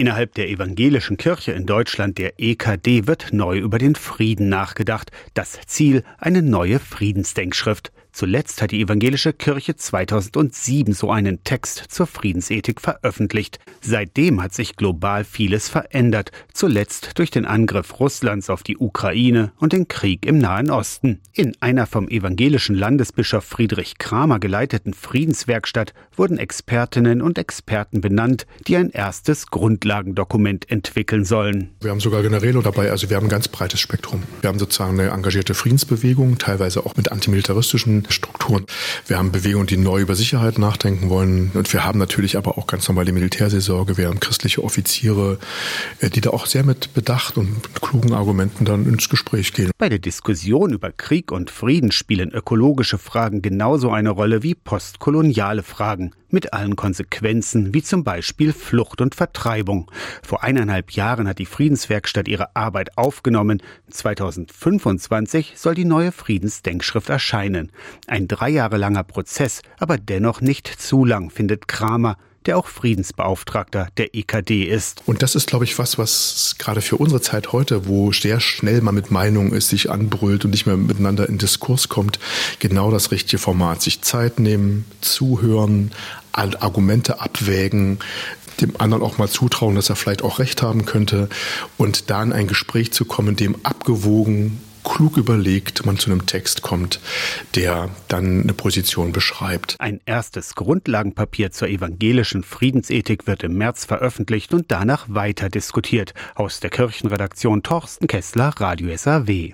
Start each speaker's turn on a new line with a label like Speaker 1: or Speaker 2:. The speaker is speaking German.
Speaker 1: Innerhalb der evangelischen Kirche in Deutschland, der EKD, wird neu über den Frieden nachgedacht. Das Ziel eine neue Friedensdenkschrift. Zuletzt hat die evangelische Kirche 2007 so einen Text zur Friedensethik veröffentlicht. Seitdem hat sich global vieles verändert, zuletzt durch den Angriff Russlands auf die Ukraine und den Krieg im Nahen Osten. In einer vom evangelischen Landesbischof Friedrich Kramer geleiteten Friedenswerkstatt wurden Expertinnen und Experten benannt, die ein erstes Grundlagendokument entwickeln sollen.
Speaker 2: Wir haben sogar Generäle dabei, also wir haben ein ganz breites Spektrum. Wir haben sozusagen eine engagierte Friedensbewegung, teilweise auch mit antimilitaristischen Strukturen. Wir haben Bewegungen, die neu über Sicherheit nachdenken wollen. Und wir haben natürlich aber auch ganz normale Militärseelsorge. Wir haben christliche Offiziere, äh, die da auch sehr mit Bedacht und mit klugen Argumenten dann ins Gespräch gehen.
Speaker 1: Bei der Diskussion über Krieg und Frieden spielen ökologische Fragen genauso eine Rolle wie postkoloniale Fragen mit allen Konsequenzen, wie zum Beispiel Flucht und Vertreibung. Vor eineinhalb Jahren hat die Friedenswerkstatt ihre Arbeit aufgenommen. 2025 soll die neue Friedensdenkschrift erscheinen. Ein drei Jahre langer Prozess, aber dennoch nicht zu lang, findet Kramer der auch Friedensbeauftragter der EKD ist.
Speaker 2: Und das ist, glaube ich, was, was gerade für unsere Zeit heute, wo sehr schnell man mit Meinungen ist, sich anbrüllt und nicht mehr miteinander in Diskurs kommt, genau das richtige Format. Sich Zeit nehmen, zuhören, Argumente abwägen, dem anderen auch mal zutrauen, dass er vielleicht auch recht haben könnte und da in ein Gespräch zu kommen, dem abgewogen klug überlegt man zu einem Text kommt, der dann eine Position beschreibt.
Speaker 1: Ein erstes Grundlagenpapier zur evangelischen Friedensethik wird im März veröffentlicht und danach weiter diskutiert. Aus der Kirchenredaktion Torsten Kessler, Radio SAW.